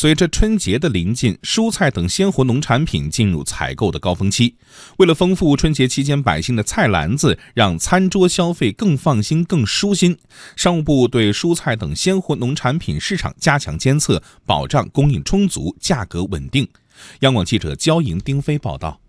随着春节的临近，蔬菜等鲜活农产品进入采购的高峰期。为了丰富春节期间百姓的菜篮子，让餐桌消费更放心、更舒心，商务部对蔬菜等鲜活农产品市场加强监测，保障供应充足、价格稳定。央广记者焦莹、丁飞报道。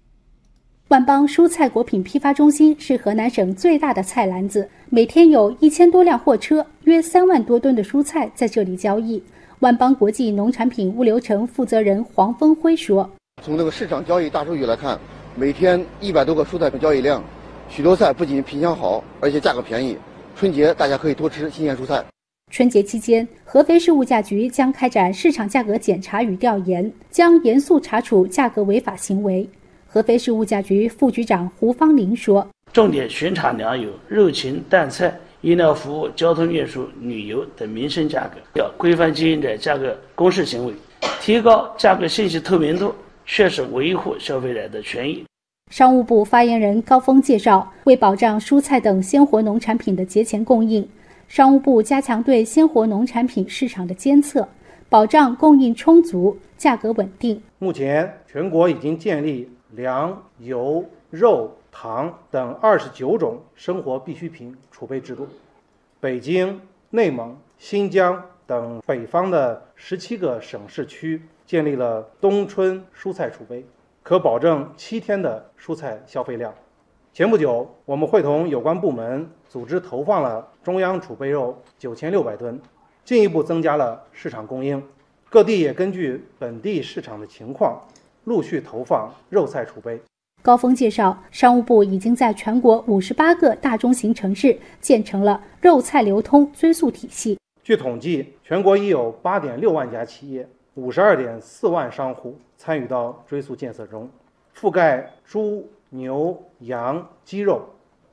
万邦蔬菜果品批发中心是河南省最大的菜篮子，每天有一千多辆货车，约三万多吨的蔬菜在这里交易。万邦国际农产品物流城负责人黄峰辉说：“从这个市场交易大数据来看，每天一百多个蔬菜的交易量，许多菜不仅品相好，而且价格便宜。春节大家可以多吃新鲜蔬菜。”春节期间，合肥市物价局将开展市场价格检查与调研，将严肃查处价格违法行为。合肥市物价局副局长胡方林说：“重点巡查粮油、肉禽、蛋菜、医疗服务、交通运输、旅游等民生价格，要规范经营者价格公示行为，提高价格信息透明度，确实维护消费者的权益。”商务部发言人高峰介绍，为保障蔬菜等鲜活农产品的节前供应，商务部加强对鲜活农产品市场的监测，保障供应充足、价格稳定。目前，全国已经建立。粮、油、肉、糖等二十九种生活必需品储备制度，北京、内蒙、新疆等北方的十七个省市区建立了冬春蔬菜储备，可保证七天的蔬菜消费量。前不久，我们会同有关部门组织投放了中央储备肉九千六百吨，进一步增加了市场供应。各地也根据本地市场的情况。陆续投放肉菜储备。高峰介绍，商务部已经在全国五十八个大中型城市建成了肉菜流通追溯体系。据统计，全国已有八点六万家企业、五十二点四万商户参与到追溯建设中，覆盖猪、牛、羊、鸡肉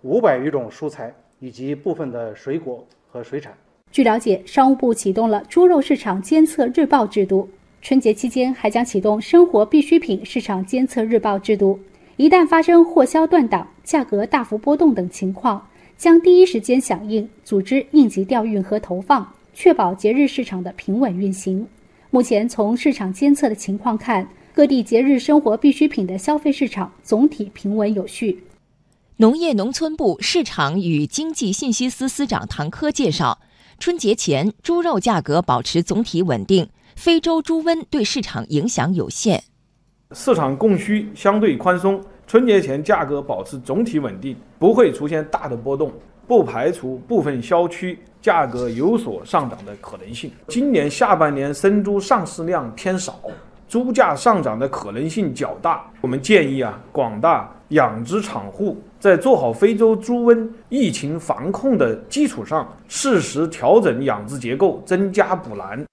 五百余种蔬菜以及部分的水果和水产。据了解，商务部启动了猪肉市场监测日报制度。春节期间还将启动生活必需品市场监测日报制度，一旦发生货销断档、价格大幅波动等情况，将第一时间响应，组织应急调运和投放，确保节日市场的平稳运行。目前从市场监测的情况看，各地节日生活必需品的消费市场总体平稳有序。农业农村部市场与经济信息司司长唐科介绍，春节前猪肉价格保持总体稳定。非洲猪瘟对市场影响有限，市场供需相对宽松，春节前价格保持总体稳定，不会出现大的波动，不排除部分销区价格有所上涨的可能性。今年下半年生猪上市量偏少，猪价上涨的可能性较大。我们建议啊，广大养殖场户在做好非洲猪瘟疫情防控的基础上，适时调整养殖结构，增加补栏。